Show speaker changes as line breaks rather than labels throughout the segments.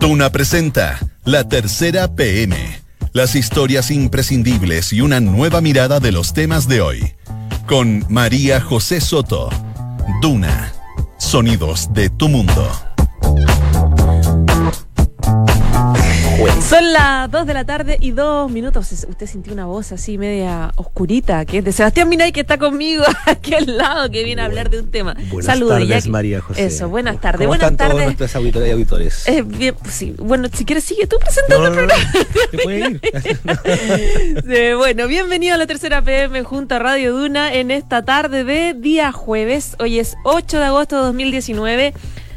Duna presenta La Tercera PM. Las historias imprescindibles y una nueva mirada de los temas de hoy. Con María José Soto. Duna. Sonidos de tu mundo.
Son las 2 de la tarde y dos minutos. Usted sintió una voz así media oscurita, que es de Sebastián Minay, que está conmigo aquí al lado, que viene a hablar de un tema.
Buenas
Saludos,
tardes,
Jackie.
María José.
Eso, buenas tardes.
¿Cómo
buenas
están
tardes.
todos nuestros auditores y auditores?
Eh, bien, pues sí. Bueno, si quieres sigue tú presentando el programa.
¿Te puede ir?
Sí, bueno, bienvenido a la tercera PM junto a Radio Duna en esta tarde de día jueves. Hoy es 8 de agosto de 2019.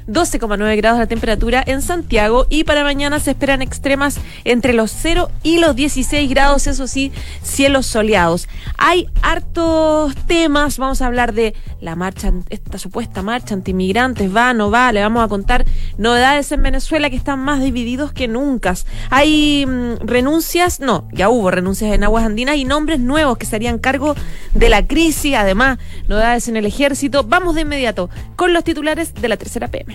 12,9 grados la temperatura en Santiago y para mañana se esperan extremas entre los 0 y los 16 grados, eso sí, cielos soleados. Hay hartos temas, vamos a hablar de la marcha, esta supuesta marcha antimigrantes, va, no va, le vamos a contar novedades en Venezuela que están más divididos que nunca. Hay mm, renuncias, no, ya hubo renuncias en aguas andinas y nombres nuevos que se harían cargo de la crisis, además, novedades en el ejército. Vamos de inmediato con los titulares de la tercera PM.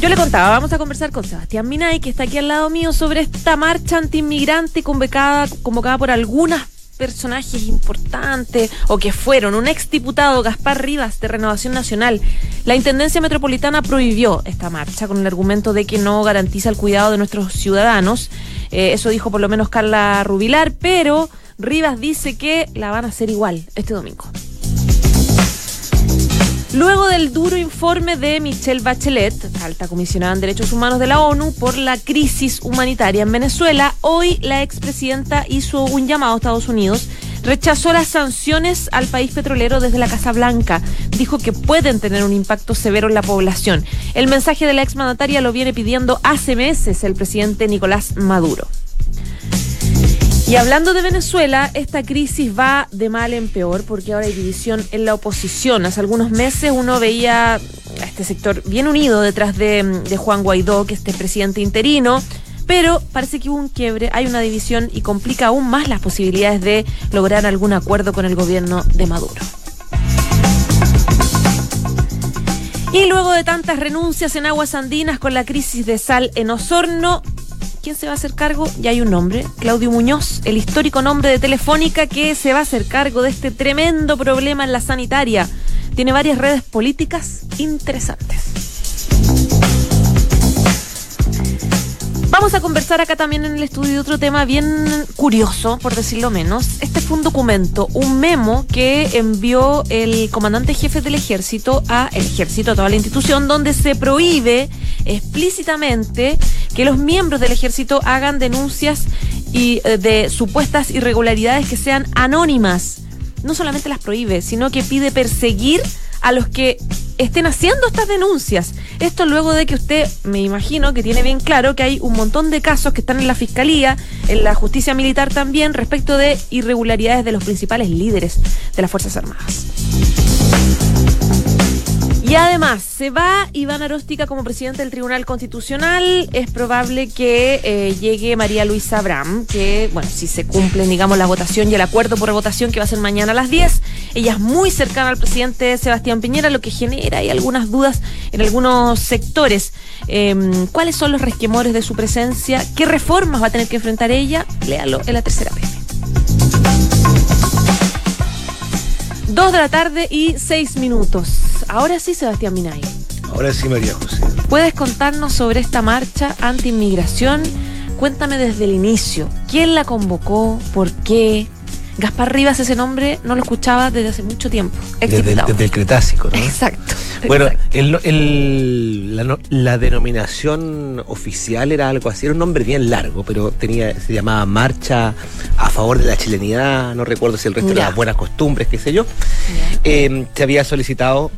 Yo le contaba, vamos a conversar con Sebastián Minay, que está aquí al lado mío, sobre esta marcha antiinmigrante convocada, convocada por algunas personajes importantes o que fueron un exdiputado Gaspar Rivas de Renovación Nacional. La Intendencia Metropolitana prohibió esta marcha con el argumento de que no garantiza el cuidado de nuestros ciudadanos. Eh, eso dijo por lo menos Carla Rubilar, pero Rivas dice que la van a hacer igual este domingo. Luego del duro informe de Michelle Bachelet, alta comisionada en Derechos Humanos de la ONU, por la crisis humanitaria en Venezuela, hoy la expresidenta hizo un llamado a Estados Unidos, rechazó las sanciones al país petrolero desde la Casa Blanca, dijo que pueden tener un impacto severo en la población. El mensaje de la exmandataria lo viene pidiendo hace meses el presidente Nicolás Maduro. Y hablando de Venezuela, esta crisis va de mal en peor porque ahora hay división en la oposición. Hace algunos meses uno veía a este sector bien unido detrás de, Juan Guaidó, que es este presidente interino, pero parece que hubo un quiebre, hay una división y complica aún más las posibilidades de lograr algún acuerdo con el gobierno de Maduro. Y luego de tantas renuncias en aguas andinas con la crisis de sal en Osorno, ¿quién se va a hacer cargo? Ya hay un nombre, Claudio Muñoz, el histórico nombre de Telefónica que se va a hacer cargo de este tremendo problema en la sanitaria. Tiene varias redes políticas interesantes. Vamos a conversar acá también en el estudio de otro tema bien curioso, por decirlo menos. Este fue un documento, un memo que envió el comandante jefe del ejército a el ejército, a toda la institución, donde se prohíbe explícitamente que los miembros del ejército hagan denuncias y, eh, de supuestas irregularidades que sean anónimas. No solamente las prohíbe, sino que pide perseguir a los que estén haciendo estas denuncias. Esto luego de que usted, me imagino, que tiene bien claro que hay un montón de casos que están en la Fiscalía, en la justicia militar también, respecto de irregularidades de los principales líderes de las Fuerzas Armadas. Y además, se va Iván Aróstica como presidente del Tribunal Constitucional. Es probable que eh, llegue María Luisa Abram, que, bueno, si se cumple, digamos, la votación y el acuerdo por votación que va a ser mañana a las 10. Ella es muy cercana al presidente Sebastián Piñera, lo que genera hay algunas dudas en algunos sectores. Eh, ¿Cuáles son los resquemores de su presencia? ¿Qué reformas va a tener que enfrentar ella? Léalo en la tercera PM. Dos de la tarde y seis minutos. Ahora sí, Sebastián Minay.
Ahora sí, María José.
¿Puedes contarnos sobre esta marcha anti-inmigración? Cuéntame desde el inicio. ¿Quién la convocó? ¿Por qué? Gaspar Rivas, ese nombre no lo escuchaba desde hace mucho tiempo.
Desde, desde el Cretácico, ¿no?
Exacto.
Bueno,
exacto.
el, el- la, no- la denominación oficial era algo así, era un nombre bien largo, pero tenía se llamaba Marcha a favor de la chilenidad, no recuerdo si el resto
Ya.
de las buenas costumbres, qué sé yo. Eh, se había solicitado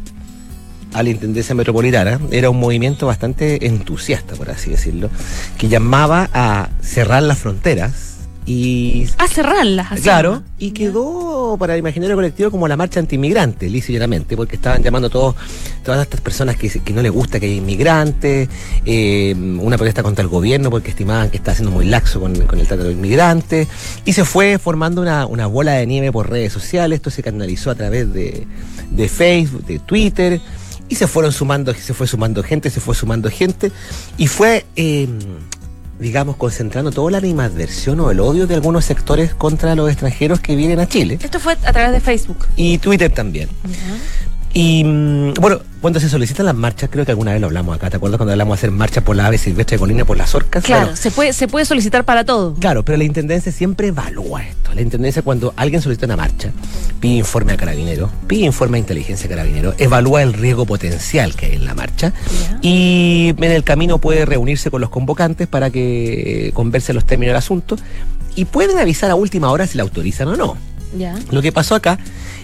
a la Intendencia Metropolitana, era un movimiento bastante entusiasta, por así decirlo, que llamaba a cerrar las fronteras y
A cerrarlas. así
Claro, y quedó para el imaginario colectivo como la marcha antiinmigrante, lisa y llanamente, porque estaban llamando a todos, todas estas personas que, que no les gusta que haya inmigrantes, eh, una protesta contra el gobierno porque estimaban que está siendo muy laxo con, con el trato de los inmigrantes, y se fue formando una, una bola de nieve por redes sociales, esto se canalizó a través de, de Facebook, de Twitter, Y se fueron sumando, se fue sumando gente, se fue sumando gente. Y fue, eh, digamos, concentrando toda la animadversión o el odio de algunos sectores contra los extranjeros que vienen a Chile.
Esto fue a través de Facebook.
Y Twitter también. Y mm, bueno, cuando se solicitan las marchas, creo que alguna vez lo hablamos acá, ¿te acuerdas cuando hablamos de hacer marchas por la ave silvestre de Colina, por las orcas?
Claro,
Bueno,
se, puede, se puede solicitar para todo.
Claro, pero la intendencia siempre evalúa esto. La intendencia cuando alguien solicita una marcha, pide informe a carabinero, pide informe a inteligencia a carabinero, evalúa el riesgo potencial que hay en la marcha y en el camino puede reunirse con los convocantes para que conversen los términos del asunto y pueden avisar a última hora si la autorizan o no.
Ya.
Lo que pasó acá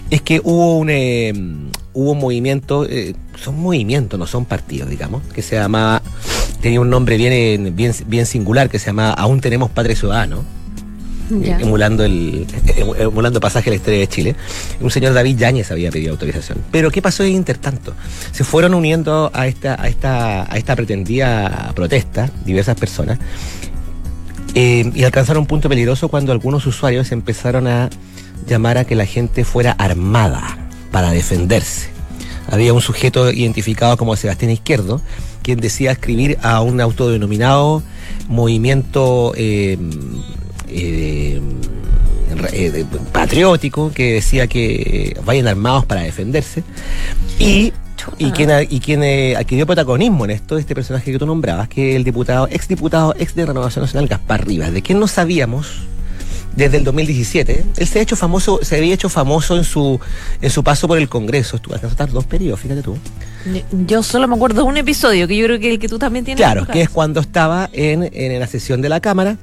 es que hubo un eh, hubo un movimiento, eh, son movimientos, no son partidos, digamos, que se llamaba, tenía un nombre bien, bien, bien singular, que se llamaba Aún tenemos Padre Ciudadano, eh, emulando el eh, emulando pasaje a la historia de Chile. Un señor David Yáñez había pedido autorización. Pero ¿qué pasó en intertanto? Se fueron uniendo a esta, a esta, a esta pretendida protesta diversas personas eh, y alcanzaron un punto peligroso cuando algunos usuarios empezaron a llamar a que la gente fuera armada para defenderse. Había un sujeto identificado como Sebastián Izquierdo, quien decía escribir a un autodenominado movimiento eh, eh, eh, patriótico que decía que vayan armados para defenderse. Y y quien, y quien eh, adquirió protagonismo en esto, este personaje que tú nombrabas, que es el diputado, ex diputado, ex de Renovación Nacional, Gaspar Rivas, de quien no sabíamos desde el 2017. Él se ha hecho famoso, se había hecho famoso en su, en su paso por el Congreso. Estuvo a estar dos periodos, fíjate tú.
Yo solo me acuerdo de un episodio que yo creo que el que tú también tienes. en
Claro, que es cuando estaba en, en la sesión de la Cámara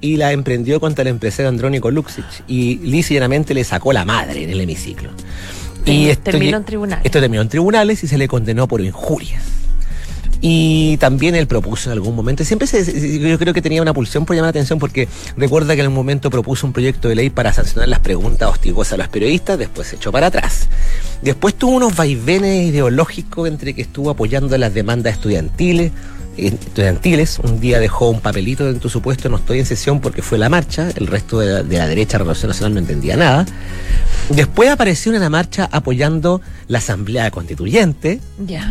y la emprendió contra el empresario Andrónico Luxich y lisa y llanamente le sacó la madre en el hemiciclo.
Termi-
esto
terminó en tribunales.
Esto terminó en tribunales y se le condenó por injurias. Y también él propuso en algún momento, siempre se, yo creo que tenía una pulsión por llamar la atención porque recuerda que en un momento propuso un proyecto de ley para sancionar las preguntas hostigosas a los periodistas, después se echó para atrás. Después tuvo unos vaivenes ideológicos entre que estuvo apoyando las demandas estudiantiles, estudiantiles. Un día dejó un papelito en tu supuesto, no estoy en sesión porque fue la marcha, el resto de la, de la derecha Renovación Nacional no entendía nada. Después apareció en la marcha apoyando la Asamblea Constituyente
Ya.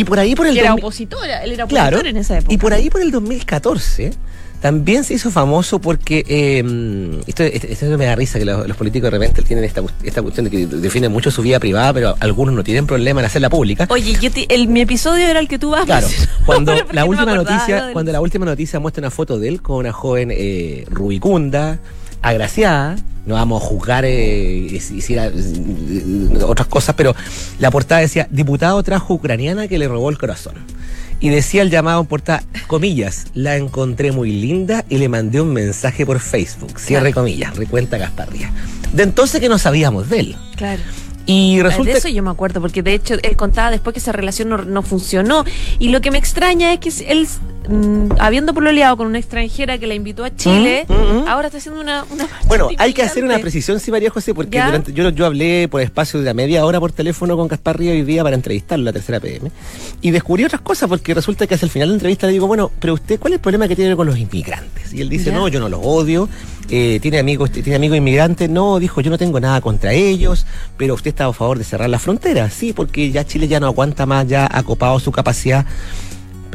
Y por ahí por el
era
2000
opositora. Él era opositor
Claro.
en esa época.
Y por ahí por el 2014 también se hizo famoso porque eh, esto, esto- esto me da risa que los, los políticos de repente tienen esta, esta cuestión de que definen mucho su vida privada, pero algunos no tienen problema en hacerla pública.
Oye, yo te- el, mi episodio era el que tú vas a
Claro, cuando la última noticia, cuando la última noticia muestra una foto de él con una joven eh, rubicunda, agraciada, no vamos a juzgar eh, si hiciera eh, otras cosas, pero la portada decía diputado trajo ucraniana que le robó el corazón. Y decía el llamado en portada, comillas, la encontré muy linda y le mandé un mensaje por Facebook. Cierre comillas, recuenta Gasparría. De entonces que no sabíamos de él.
Claro.
Y resulta
de eso yo me acuerdo, porque de hecho él contaba después que esa relación no, no funcionó. Y lo que me extraña es que él, mm, habiendo pololeado con una extranjera que la invitó a Chile,
Mm, mm, mm.
ahora está haciendo una. una
Bueno, hay que hacer una precisión, sí, María José, porque
¿Ya?
durante, yo, yo hablé por espacio de una media hora por teléfono con Gaspar Río hoy día para entrevistarlo, la tercera PM, y descubrí otras cosas, porque resulta que hacia el final de la entrevista le digo, bueno, pero usted, ¿cuál es el problema que tiene con los inmigrantes? Y él dice,
¿Ya?
no, yo no los odio, eh, tiene amigos tiene amigos inmigrantes, no, dijo, yo no tengo nada contra ellos, pero usted está a favor de cerrar la frontera, sí, porque ya Chile ya no aguanta más, ya ha copado su capacidad.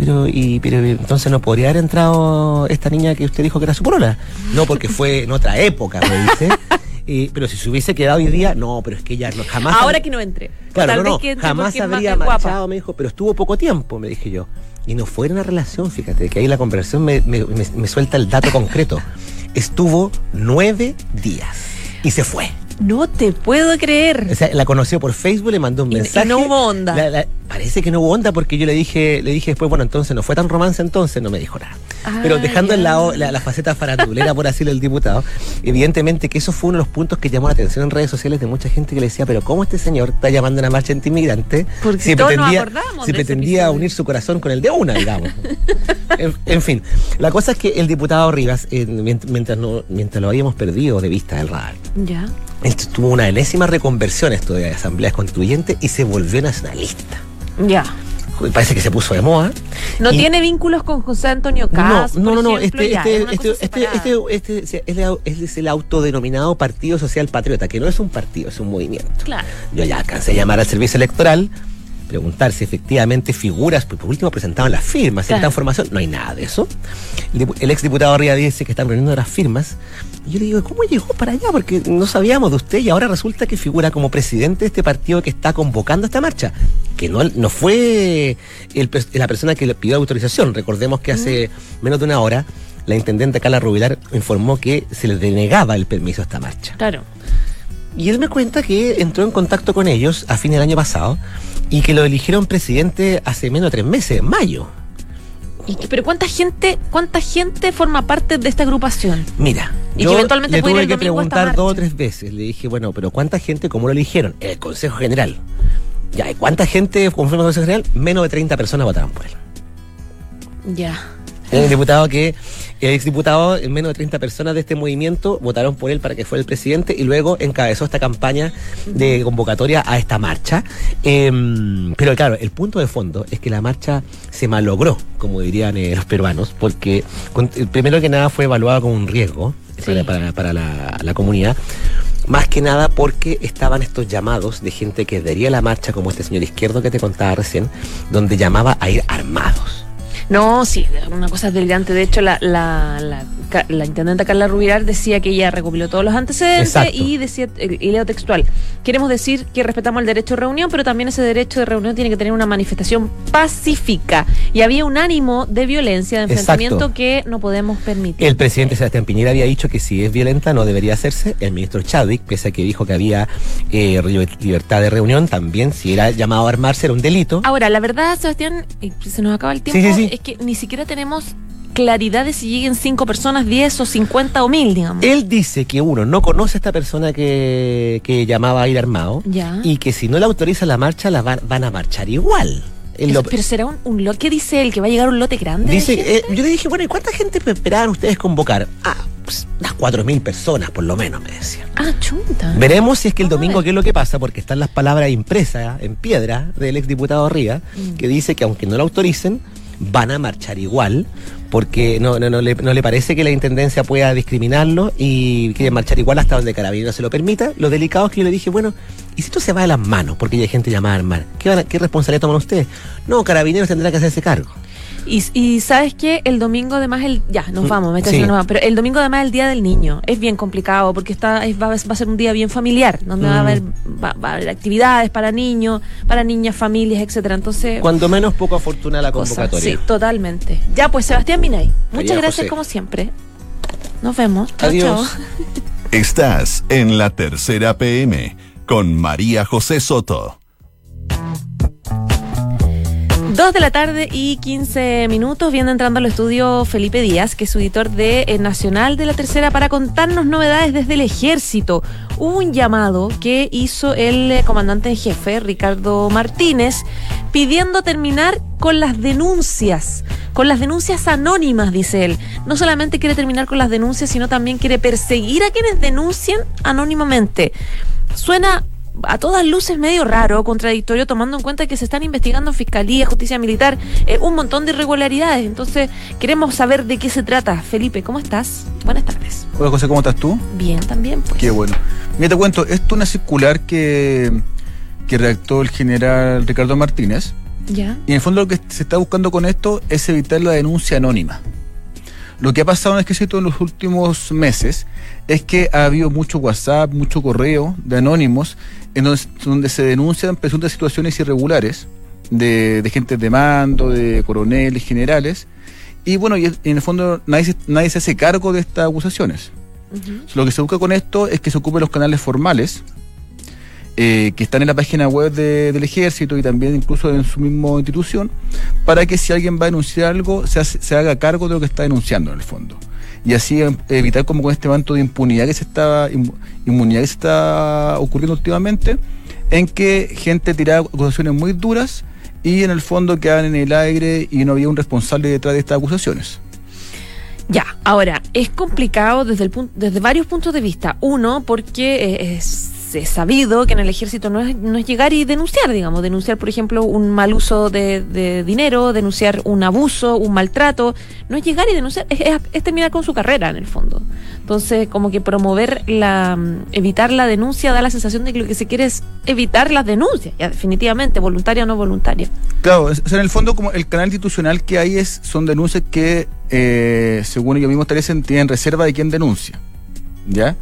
Pero, y, pero entonces no podría haber entrado esta niña que usted dijo que era su polola. No, porque fue en otra época, me dice. Y- pero si se hubiese quedado hoy día, no, pero es que ella no, jamás.
Ahora que no entre.
Claro,
Tal
no, no,
que entre
jamás habría
guapa.
marchado, me dijo, pero estuvo poco tiempo, me dije yo. Y no fue una relación, fíjate, que ahí la conversación me, me- me- me suelta el dato concreto. Estuvo nueve días y se fue.
No te puedo creer.
O sea, la conoció por Facebook, le mandó un
Y- y
mensaje.
no hubo onda.
La- la- parece que no hubo onda porque yo le dije, le dije después, bueno, entonces no fue tan romance entonces, no me dijo nada.
Ah,
Pero dejando
ya.
en lado la, la faceta farandulera, por así del diputado, evidentemente que eso fue uno de los puntos que llamó la atención en redes sociales de mucha gente que le decía, pero ¿cómo este señor está llamando a una marcha antiinmigrante
Porque
si
de ese
pretendía unir su corazón con el de una, digamos? en, en fin, la cosa es que el diputado Rivas, eh, mient- mientras, no, mientras lo habíamos perdido de vista del radar,
Ya.
Él tuvo una enésima reconversión esto de asambleas constituyentes y se volvió nacionalista.
Ya.
Parece que se puso de moda.
No
Y-
tiene vínculos con José Antonio Caz.
no, no, no,
ejemplo,
este,
ya,
este, este, este, este, este este es el autodenominado Partido Social Patriota, que no es un partido, es un movimiento.
Claro.
Yo ya alcancé a llamar al servicio electoral, preguntar si efectivamente figuras, por último presentaban las firmas,
Claro.
esta información, no hay nada de eso. El, el exdiputado Ría dice que están reuniendo las firmas. Y yo le digo, ¿cómo llegó para allá? Porque no sabíamos de usted y ahora resulta que figura como presidente de este partido que está convocando esta marcha. Que no, no fue el la persona que le pidió autorización. Recordemos que hace menos de una hora la intendente Carla Rubilar informó que se le denegaba el permiso a esta marcha.
Claro.
Y él me cuenta que entró en contacto con ellos a fin del año pasado y que lo eligieron presidente hace menos de tres meses, en mayo.
Y que- pero ¿cuánta gente, cuánta gente forma parte de esta agrupación?
Mira,
Y que
yo
eventualmente
le tuve
el
que preguntar dos o tres veces. Le dije, bueno, pero ¿cuánta gente, cómo lo eligieron? El Consejo General. Ya, ¿y cuánta gente conforme al Consejo General? Menos de 30 personas votaron por él.
Ya.
Un diputado que, el exdiputado, en menos de 30 personas de este movimiento votaron por él para que fuera el presidente y luego encabezó esta campaña de convocatoria a esta marcha. Em, pero claro, el punto de fondo es que la marcha se malogró, como dirían eh, los peruanos, porque con- eh, primero que nada fue evaluada como un riesgo
Sí.
para, para- para la, la comunidad. Más que nada porque estaban estos llamados de gente que adhería a la marcha, como este señor izquierdo que te contaba recién, donde llamaba a ir armados.
No, sí, una cosa delirante. De hecho, la, la, la, intendente Carla Rubilar decía que ella recopiló todos los antecedentes
Exacto.
y decía, eh, y leo textual, queremos decir que respetamos el derecho de reunión, pero también ese derecho de reunión tiene que tener una manifestación pacífica. Y había un ánimo de violencia, de enfrentamiento
Exacto.
que no podemos permitir.
El presidente Sebastián Piñera había dicho que si es violenta no debería hacerse. El ministro Chadwick, pese a que dijo que había eh, libertad de reunión, también si era llamado a armarse era un delito.
Ahora, la verdad, Sebastián, y se nos acaba el tiempo,
Sí, sí, sí.
es que ni siquiera tenemos claridad de si lleguen cinco personas, 10 o 50 o 1000, digamos.
Él dice que uno no conoce a esta persona que, que llamaba a ir armado
Ya.
y que si no le autoriza la marcha la van, van a marchar igual.
Pero será un, un lote. ¿Qué dice él? ¿Que va a llegar un lote grande? de
dice, eh, yo le dije, bueno, ¿y cuánta gente esperaban ustedes convocar? Ah, pues, unas cuatro mil personas por lo menos, me decían.
Ah, chunta.
Veremos si es que el domingo qué es lo que pasa, porque están las palabras impresas en piedra del exdiputado Ría,
Mm.
que dice que aunque no lo autoricen, van a marchar igual, porque no, no, no, le, no le parece que la intendencia pueda discriminarlo y quiere marchar igual hasta donde Carabineros se lo permita. Lo delicado es que yo le dije, bueno, ¿y si esto se va de las manos? Porque ya hay gente llamada a armar. ¿Qué, a- qué responsabilidad toman ustedes? No, Carabineros tendrá que hacerse cargo.
Y, y sabes que el domingo además el ya nos
Mm,
vamos, me está
sí.
diciendo, nos vamos, pero el domingo además el día del niño es bien complicado porque está es- va, a- va a ser un día bien familiar donde va a
Mm.
haber va, va a haber actividades para niños, para niñas, familias, etcétera. Entonces
Cuando menos poco afortunada la convocatoria.
sí, totalmente. Ya pues Sebastián Minay, muchas
María
gracias
José.
como siempre. Nos vemos. Chao,
Adiós.
chao.
Estás en la tercera PM con María José Soto.
Dos de la tarde y 15 minutos, viendo entrando al estudio Felipe Díaz, que es editor de eh, Nacional de la Tercera, para contarnos novedades desde el ejército. Hubo un llamado que hizo el eh, comandante en jefe, Ricardo Martínez, pidiendo terminar con las denuncias, con las denuncias anónimas, dice él. No solamente quiere terminar con las denuncias, sino también quiere perseguir a quienes denuncian anónimamente. Suena a todas luces medio raro, contradictorio, tomando en cuenta que se están investigando en Fiscalía, Justicia Militar, eh, un montón de irregularidades. Entonces, queremos saber de qué se trata. Felipe, ¿cómo estás? Buenas tardes.
Hola José, ¿cómo estás tú?
Bien, también, pues.
Qué bueno. Mira, te cuento, esto es una circular que, que redactó el general Ricardo Martínez.
Ya.
Y en el fondo lo que se está buscando con esto es evitar la denuncia anónima. Lo que ha pasado en el ejército en los últimos meses es que ha habido mucho WhatsApp, mucho correo de anónimos en donde, donde se denuncian presuntas situaciones irregulares de, de gente de mando, de coroneles, generales. Y bueno, y en el fondo nadie se, nadie se hace cargo de estas acusaciones. Lo que se busca con esto es que se ocupen los canales formales eh, que están en la página web de- del ejército y también incluso en su misma institución, para que si alguien va a denunciar algo, se, se haga cargo de lo que está denunciando en el fondo. Y así em, evitar como con este manto de impunidad que se está, inmunidad que se está ocurriendo últimamente, en que gente tiraba acusaciones muy duras y en el fondo quedan en el aire y no había un responsable detrás de estas acusaciones.
Ya, ahora, es complicado desde, el pun- desde varios puntos de vista. Uno, porque eh, es, es sabido que en el ejército no es, no es llegar y denunciar, digamos, denunciar, por ejemplo, un mal uso de, dinero, denunciar un abuso, un maltrato. No es llegar y denunciar, es, terminar con su carrera, en el fondo. Entonces, como que promover la, mm, evitar la denuncia da la sensación de que lo que se quiere es evitar las denuncias, ya definitivamente, voluntaria o no voluntaria.
Claro, en el fondo como el canal institucional que hay es son denuncias que, eh, según ellos mismos establecen, tienen reserva de quién denuncia, ¿ya?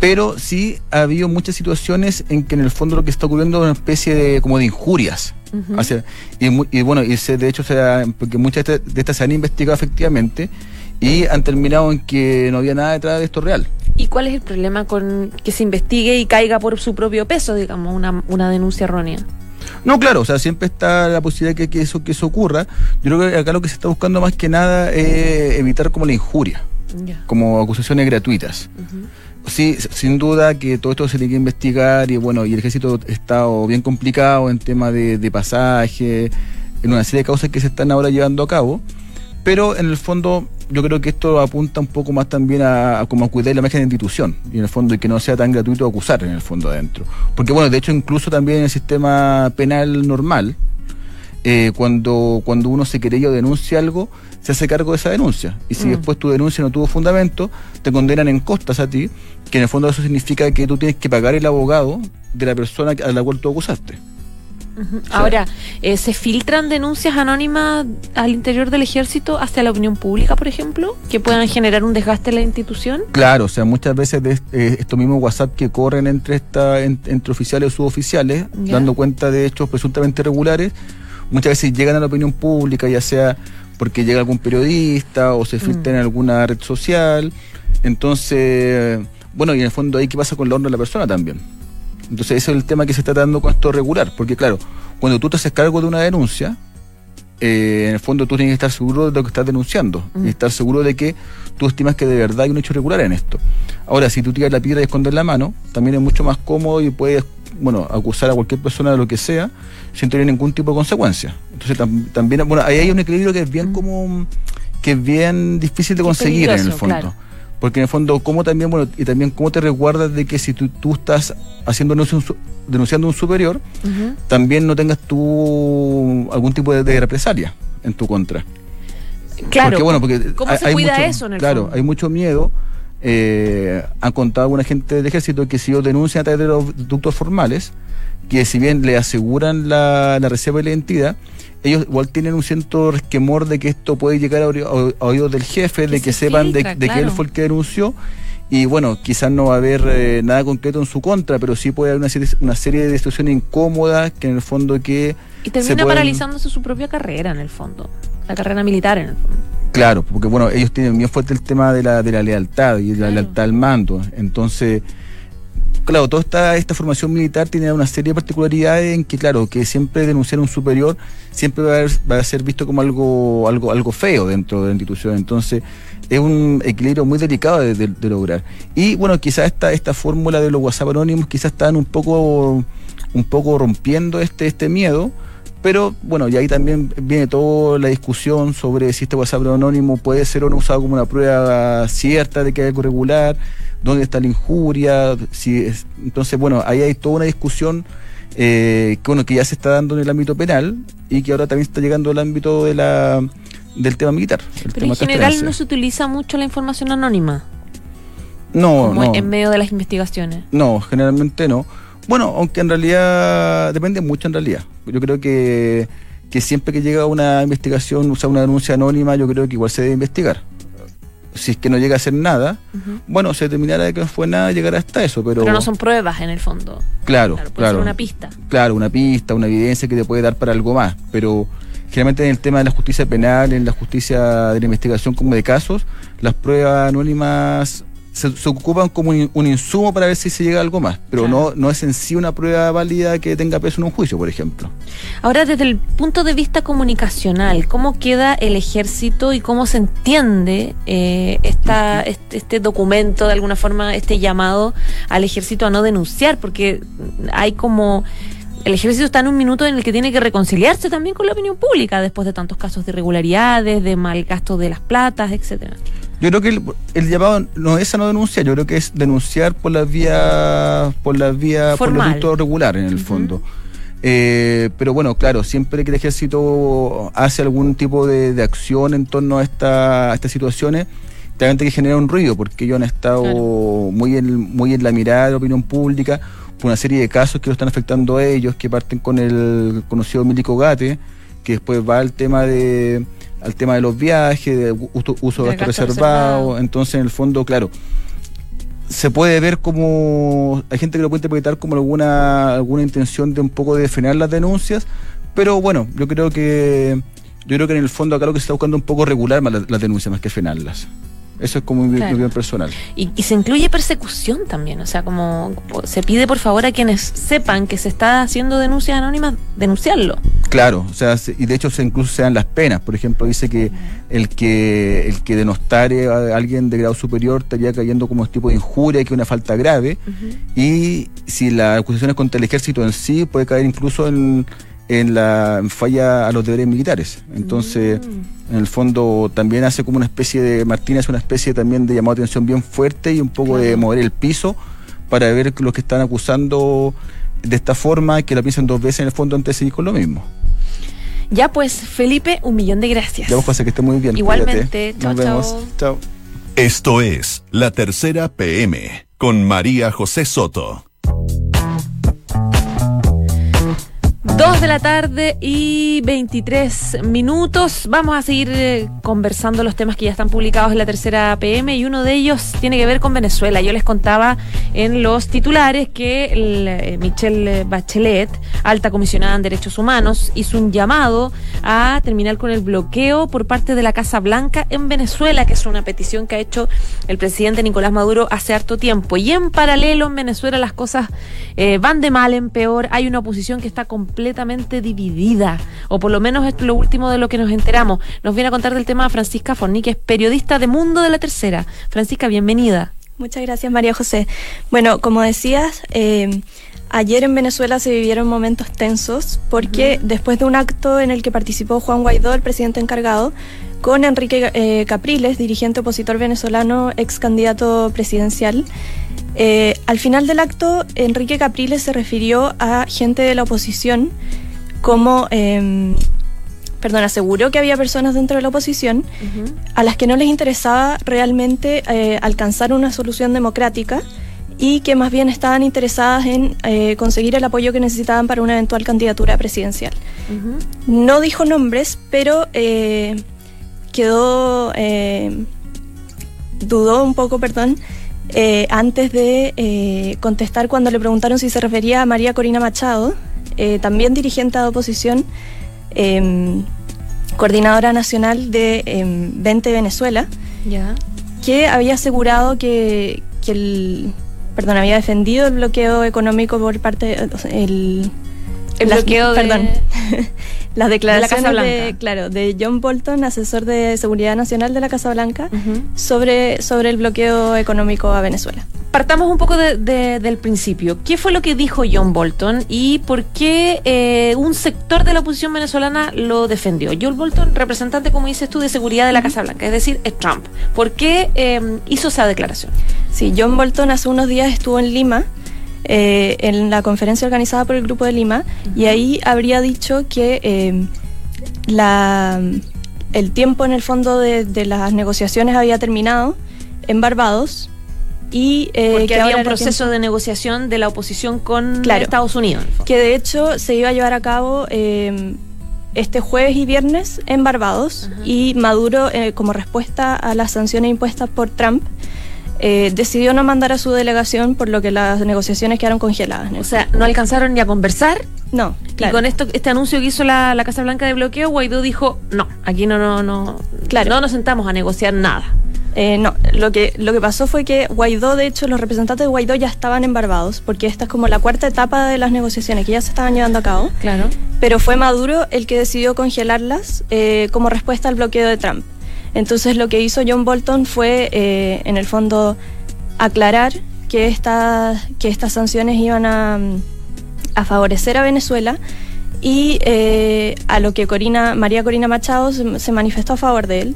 Pero sí ha habido muchas situaciones en que en el fondo lo que está ocurriendo es una especie de como de injurias. hacia- y, mu- y bueno, y se- de hecho, o sea, porque muchas de estas- de estas se han investigado efectivamente y han terminado en que no había nada detrás de esto real.
¿Y cuál es el problema con que se investigue y caiga por su propio peso, digamos, una, una denuncia errónea?
No, claro, o sea, siempre está la posibilidad de que, que eso, que eso ocurra. Yo creo que acá lo que se está buscando más que nada es evitar como la injuria, como acusaciones gratuitas. Sí, sin duda que todo esto se tiene que investigar y bueno, y el ejército está o bien complicado en tema de, pasaje, en una serie de causas que se están ahora llevando a cabo, pero en el fondo yo creo que esto apunta un poco más también a, a como a cuidar la imagen de institución y en el fondo y que no sea tan gratuito acusar en el fondo adentro. Porque bueno, de hecho incluso también en el sistema penal normal, eh, cuando, cuando uno se querella o denuncia algo, se hace cargo de esa denuncia. Y si
Mm.
después tu denuncia no tuvo fundamento, te condenan en costas a ti, que en el fondo eso significa que tú tienes que pagar el abogado de la persona a la cual tú acusaste.
Ahora, eh, ¿se filtran denuncias anónimas al interior del ejército hacia la opinión pública, por ejemplo, que puedan generar un desgaste en la institución?
Claro, o sea, muchas veces de eh, estos mismos WhatsApp que corren entre esta, en- entre oficiales o suboficiales, dando cuenta de hechos presuntamente irregulares, muchas veces llegan a la opinión pública, ya sea porque llega algún periodista o se filtra en alguna red social. Entonces, bueno, y en el fondo ahí qué pasa con la honra de la persona también. Entonces ese es el tema que se está dando con esto regular, porque claro, cuando tú te haces cargo de una denuncia, eh, en el fondo tú tienes que estar seguro de lo que estás denunciando
Mm.
y estar seguro de que tú estimas que de verdad hay un hecho irregular en esto. Ahora, si tú tiras la piedra y escondes la mano, también es mucho más cómodo y puedes, bueno, acusar a cualquier persona de lo que sea sin tener ningún tipo de consecuencia. Entonces tam- también, bueno, ahí hay un equilibrio que es bien como, que es bien difícil de conseguir en el fondo.
claro.
Porque en el fondo, ¿cómo también, bueno, y también cómo te resguardas de que si tú, tú estás haciendo denunciando a un superior, también no tengas tú algún tipo de, de represalia en tu contra.
Claro.
Porque, bueno, porque
¿Cómo
hay-
se
hay
cuida
mucho-
eso en el
Claro,
fondo?
hay mucho miedo. Eh, han contado alguna gente del ejército que si ellos denuncian a través de los ductos formales, que si bien le aseguran la, la reserva de la identidad, ellos igual tienen un cierto resquemor de que esto puede llegar a, oído- a oídos del jefe, de
se
que sepan de, de que él fue el que denunció. Y bueno, quizás no va a haber eh, nada concreto en su contra, pero sí puede haber una serie, una serie de situaciones incómodas que en el fondo que...
Y
se
termina
pueden-
paralizándose su propia carrera, en el fondo. La carrera militar, en el fondo.
Claro, porque bueno, ellos tienen bien fuerte el tema de la, de la lealtad y de la
Claro.
lealtad al mando. Entonces, claro, toda esta, esta formación militar tiene una serie de particularidades en que, claro, que siempre denunciar a un superior siempre va a, haber- va a ser visto como algo, algo, algo feo dentro de la institución. Entonces, es un equilibrio muy delicado de, de- de lograr. Y bueno, quizás esta, esta fórmula de los WhatsApp anónimos quizás están un poco, un poco rompiendo este, este miedo. Pero bueno, y ahí también viene toda la discusión sobre si este WhatsApp anónimo puede ser o no usado como una prueba cierta de que hay algo regular, dónde está la injuria, si es, entonces bueno, ahí hay toda una discusión eh, que bueno que ya se está dando en el ámbito penal y que ahora también está llegando al ámbito de la del tema militar. el
Pero
tema
en general
castrense.
no se utiliza mucho la información anónima,
no,
como
no.
en medio de las investigaciones.
No, generalmente no. Bueno, aunque en realidad depende mucho en realidad. Yo creo que, que siempre que llega una investigación, o sea, una denuncia anónima, yo creo que igual se debe investigar. Si es que no llega a ser nada, bueno, se determinará de que no fue nada, llegará hasta eso, pero,
Pero no son pruebas, en el fondo.
claro,
Claro, puede
claro,
ser una pista.
claro, una pista, una evidencia que te puede dar para algo más, pero generalmente en el tema de la justicia penal, en la justicia de la investigación como de casos, las pruebas anónimas se, se ocupan como un, un insumo para ver si se llega a algo más, pero
Claro.
no, no es en sí una prueba válida que tenga peso en un juicio, por ejemplo.
Ahora, desde el punto de vista comunicacional, ¿cómo queda el ejército y cómo se entiende eh, esta, este, este documento, de alguna forma, este llamado al ejército a no denunciar? Porque hay como... El ejército está en un minuto en el que tiene que reconciliarse también con la opinión pública después de tantos casos de irregularidades, de mal gasto de las platas, etcétera.
Yo creo que el, el llamado no es a no denunciar, yo creo que es denunciar por las vías, por las vías, por los
Formal.
ductos regulares en el fondo. Eh, pero bueno, claro, siempre que el ejército hace algún tipo de, de acción en torno a, esta, a estas situaciones, claramente que genera un ruido, porque ellos han estado
Claro.
muy, en, muy en la mirada de la opinión pública por una serie de casos que lo están afectando a ellos, que parten con el conocido Milico Gate, que después va al tema de al tema de los viajes, de uso, de gasto
gasto
reservado.
reservado.
Entonces, en el fondo, claro, se puede ver como hay gente que lo puede interpretar como alguna alguna intención de un poco de frenar las denuncias pero bueno yo creo que yo creo que en el fondo acá lo que se está buscando un poco regular más las, las denuncias más que frenarlas eso es como mi,
Claro.
opinión personal
Y, y se incluye persecución también, o sea, como se pide por favor a quienes sepan que se está haciendo denuncias anónimas, denunciarlo.
claro o sea se- y de hecho se incluso se dan las penas por ejemplo dice que el que el que denostare a alguien de grado superior estaría cayendo como tipo de injuria que es una falta grave y si la acusación es contra el ejército en sí puede caer incluso en, en la en falla a los deberes militares entonces
Mm.
en el fondo también hace como una especie de Martínez una especie también de llamado de atención bien fuerte y un poco de mover el piso para ver los que están acusando de esta forma que la piensen dos veces en el fondo antes de seguir con lo mismo
Ya pues, Felipe, un millón de gracias.
ya vos pasa que esté muy bien
Igualmente.
cuídate.
Chao,
nos vemos
chao.
chao
Esto es La Tercera PM con María José Soto.
Dos de la tarde y 23 minutos. Vamos a seguir eh, conversando los temas que ya están publicados en la tercera PM y uno de ellos tiene que ver con Venezuela. Yo les contaba en los titulares que el, eh, Michelle Bachelet, alta comisionada en derechos humanos, hizo un llamado a terminar con el bloqueo por parte de la Casa Blanca en Venezuela, que es una petición que ha hecho el presidente Nicolás Maduro hace harto tiempo. Y en paralelo en Venezuela las cosas eh, van de mal en peor. Hay una oposición que está completamente dividida, o por lo menos es lo último de lo que nos enteramos. Nos viene a contar del tema Francisca Forní, que es periodista de Mundo de la Tercera. Francisca, bienvenida.
Muchas gracias, María José. Bueno, como decías, eh, ayer en Venezuela se vivieron momentos tensos porque después de un acto en el que participó Juan Guaidó, el presidente encargado, con Enrique eh, Capriles, dirigente opositor venezolano, ex candidato presidencial, eh, al final del acto, Enrique Capriles se refirió a gente de la oposición como... em, Perdón, aseguró que había personas dentro de la oposición a las que no les interesaba realmente eh, alcanzar una solución democrática y que más bien estaban interesadas en eh, conseguir el apoyo que necesitaban para una eventual candidatura presidencial. No dijo nombres, pero quedó, dudó un poco, perdón, eh, antes de eh, contestar cuando le preguntaron si se refería a María Corina Machado, eh, también dirigente de oposición, em, coordinadora nacional de em, 20 Venezuela,
Ya.
que había asegurado que, que el, perdón, había defendido el bloqueo económico por parte, el,
El
las-
bloqueo de-
perdón, las declaraciones
Casa
de, claro, de John Bolton, asesor de seguridad nacional de la Casa Blanca, sobre, sobre el bloqueo económico a Venezuela.
Partamos un poco de- de- del principio. ¿Qué fue lo que dijo John Bolton y por qué eh, un sector de la oposición venezolana lo defendió? John Bolton, representante, como dices tú, de seguridad de la Casa Blanca, es decir, es Trump. ¿Por qué eh, hizo esa declaración?
Sí, John Bolton hace unos días estuvo en Lima, eh, en la conferencia organizada por el Grupo de Lima, y ahí habría dicho que eh, la, el tiempo en el fondo de, de las negociaciones había terminado en Barbados y eh,
Porque
que
había un proceso de negociación de la oposición con
Claro.
Estados Unidos.
que de hecho se iba a llevar a cabo eh, este jueves y viernes en Barbados y Maduro, eh, como respuesta a las sanciones impuestas por Trump, eh, decidió no mandar a su delegación, por lo que las negociaciones quedaron congeladas.
O sea, no alcanzaron ni a conversar
no, claro.
y con esto este anuncio que hizo la, la Casa Blanca de bloqueo, Guaidó dijo, no, aquí no, no, no,
Claro.
no nos sentamos a negociar nada.
Eh, no, lo que, lo que pasó fue que Guaidó, de hecho, los representantes de Guaidó ya estaban en Barbados, porque esta es como la cuarta etapa de las negociaciones que ya se estaban llevando a cabo.
Claro.
pero fue Maduro el que decidió congelarlas eh, como respuesta al bloqueo de Trump. Entonces lo que hizo John Bolton fue, eh, en el fondo, aclarar que, esta- que estas sanciones iban a, favorecer a Venezuela y eh, a lo que Corina, María Corina Machado se, manifestó a favor de él.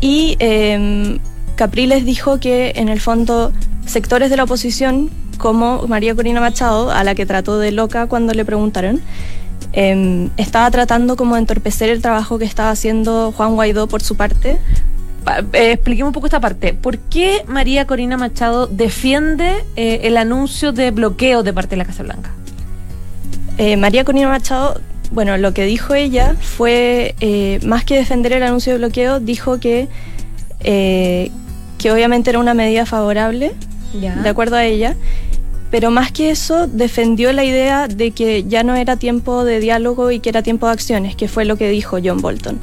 Y eh, Capriles dijo que en el fondo sectores de la oposición, como María Corina Machado, a la que trató de loca cuando le preguntaron, eh, estaba tratando como de entorpecer el trabajo que estaba haciendo Juan Guaidó por su parte
pa- eh, expliquemos un poco esta parte. ¿Por qué María Corina Machado defiende eh, el anuncio de bloqueo de parte de la Casa Blanca?
Eh, María Corina Machado, bueno, lo que dijo ella fue, eh, más que defender el anuncio de bloqueo, dijo que, que obviamente era una medida favorable,
Ya.
de acuerdo a ella, pero más que eso, defendió la idea de que ya no era tiempo de diálogo y que era tiempo de acciones, que fue lo que dijo John Bolton.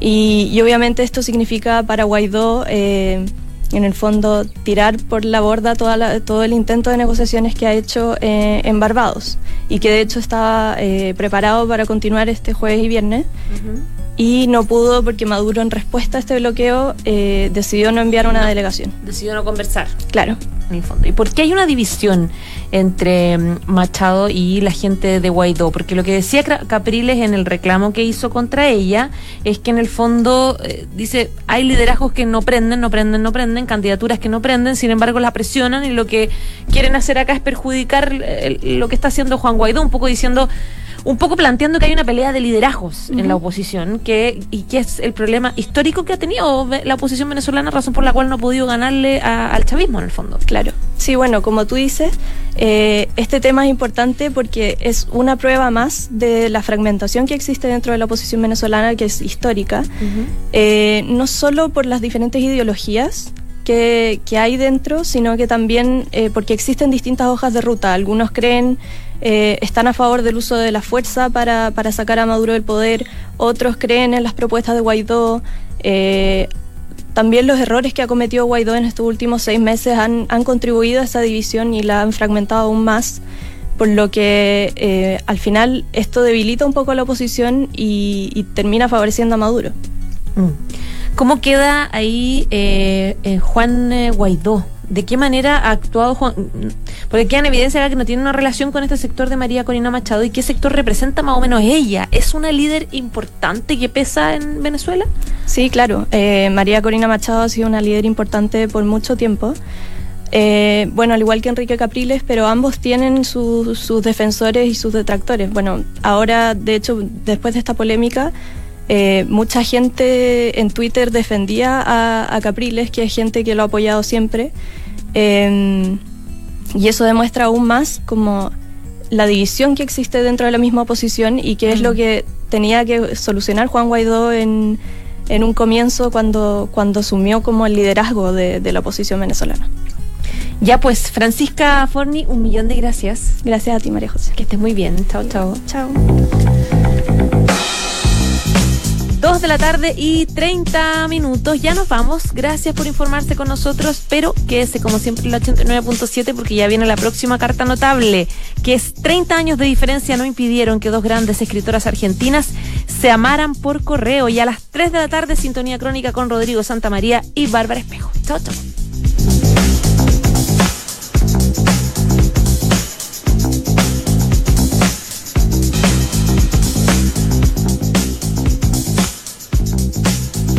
Y, obviamente esto significa para Guaidó, eh, en el fondo, tirar por la borda todo el intento de negociaciones que ha hecho eh, en Barbados. Y que de hecho estaba eh, preparado para continuar este jueves y viernes y no pudo porque Maduro en respuesta a este bloqueo eh, decidió no enviar una delegación.
Decidió no conversar.
Claro.
en el fondo. ¿Y por qué hay una división entre mm, Machado y la gente de Guaidó? Porque lo que decía Capriles en el reclamo que hizo contra ella es que en el fondo eh, dice hay liderazgos que no prenden, no prenden, no prenden, candidaturas que no prenden, sin embargo la presionan y lo que quieren hacer acá es perjudicar eh, lo que está haciendo Juan Guaidó, un poco diciendo un poco planteando que hay una pelea de liderazgos en la oposición que y que es el problema histórico que ha tenido la oposición venezolana, razón por la cual no ha podido ganarle a- al chavismo en el fondo.
Claro. Sí, bueno, como tú dices, eh, este tema es importante porque es una prueba más de la fragmentación que existe dentro de la oposición venezolana, que es histórica, eh, no solo por las diferentes ideologías que, que hay dentro, sino que también eh, porque existen distintas hojas de ruta. Algunos creen, eh, están a favor del uso de la fuerza para, para sacar a Maduro del poder, otros creen en las propuestas de Guaidó. eh, también los errores que ha cometido Guaidó en estos últimos seis meses han, han contribuido a esa división y la han fragmentado aún más, por lo que eh, al final esto debilita un poco a la oposición y, termina favoreciendo a Maduro.
Mm. ¿Cómo queda ahí Juan Guaidó? ¿De qué manera ha actuado Juan? Porque queda en evidencia que no tiene una relación con este sector de María Corina Machado. ¿Y qué sector representa más o menos ella? ¿Es una líder importante que pesa en Venezuela?
Sí, claro. eh, María Corina Machado ha sido una líder importante por mucho tiempo. Eh, bueno, al igual que Enrique Capriles, pero ambos tienen su- sus defensores y sus detractores. Bueno, ahora, de hecho, después de esta polémica, eh, mucha gente en Twitter defendía a, a Capriles, que es gente que lo ha apoyado siempre. Eh, y eso demuestra aún más como la división que existe dentro de la misma oposición y que es lo que tenía que solucionar Juan Guaidó en, en un comienzo cuando, cuando asumió como el liderazgo de, de la oposición venezolana.
Ya pues, Francisca Forni, un millón de gracias.
Gracias a ti, María José.
Que estés muy bien. Chao, chao.
Chao.
Dos de la tarde y 30 minutos. Ya nos vamos. Gracias por informarse con nosotros, pero quédese como siempre en la 89.7 porque ya viene la próxima carta notable, que es 30 años de diferencia no impidieron que dos grandes escritoras argentinas se amaran por correo y a las 3 de la tarde sintonía crónica con Rodrigo Santamaría y Bárbara Espejo. Chao, chao.